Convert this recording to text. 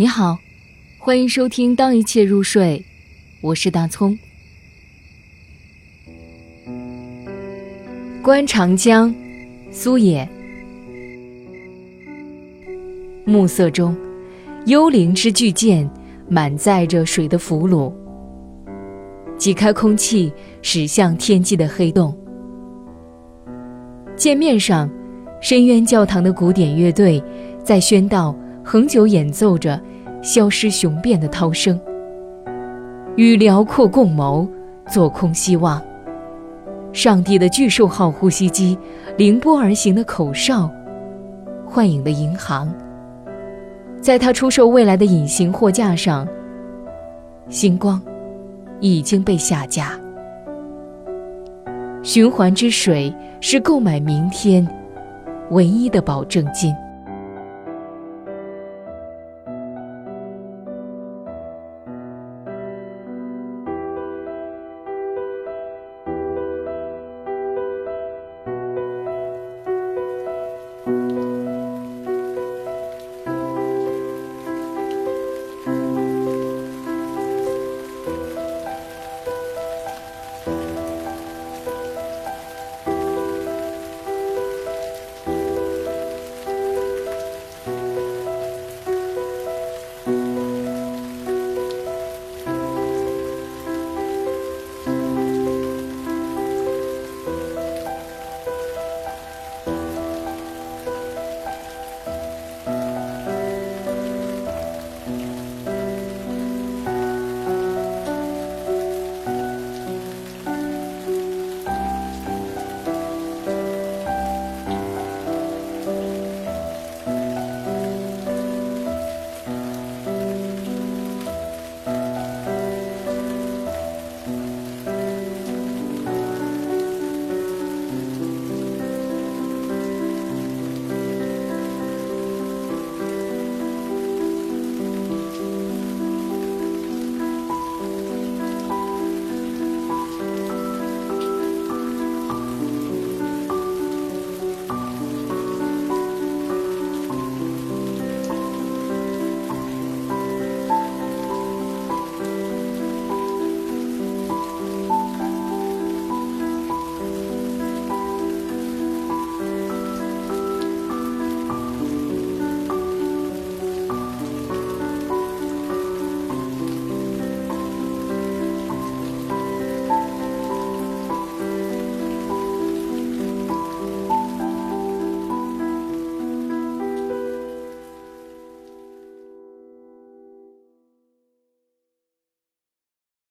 你好，欢迎收听《当一切入睡》，我是大葱。观长江，苏野。暮色中，幽灵之巨舰满载着水的俘虏，挤开空气，驶向天际的黑洞。界面上，深渊教堂的古典乐队在宣道。恒久演奏着消失雄辩的涛声，与辽阔共谋，做空希望。上帝的巨兽号呼吸机凌波而行的口哨，幻影的银行。在他出售未来的隐形货架上，星光已经被下架。循环之水是购买明天唯一的保证金。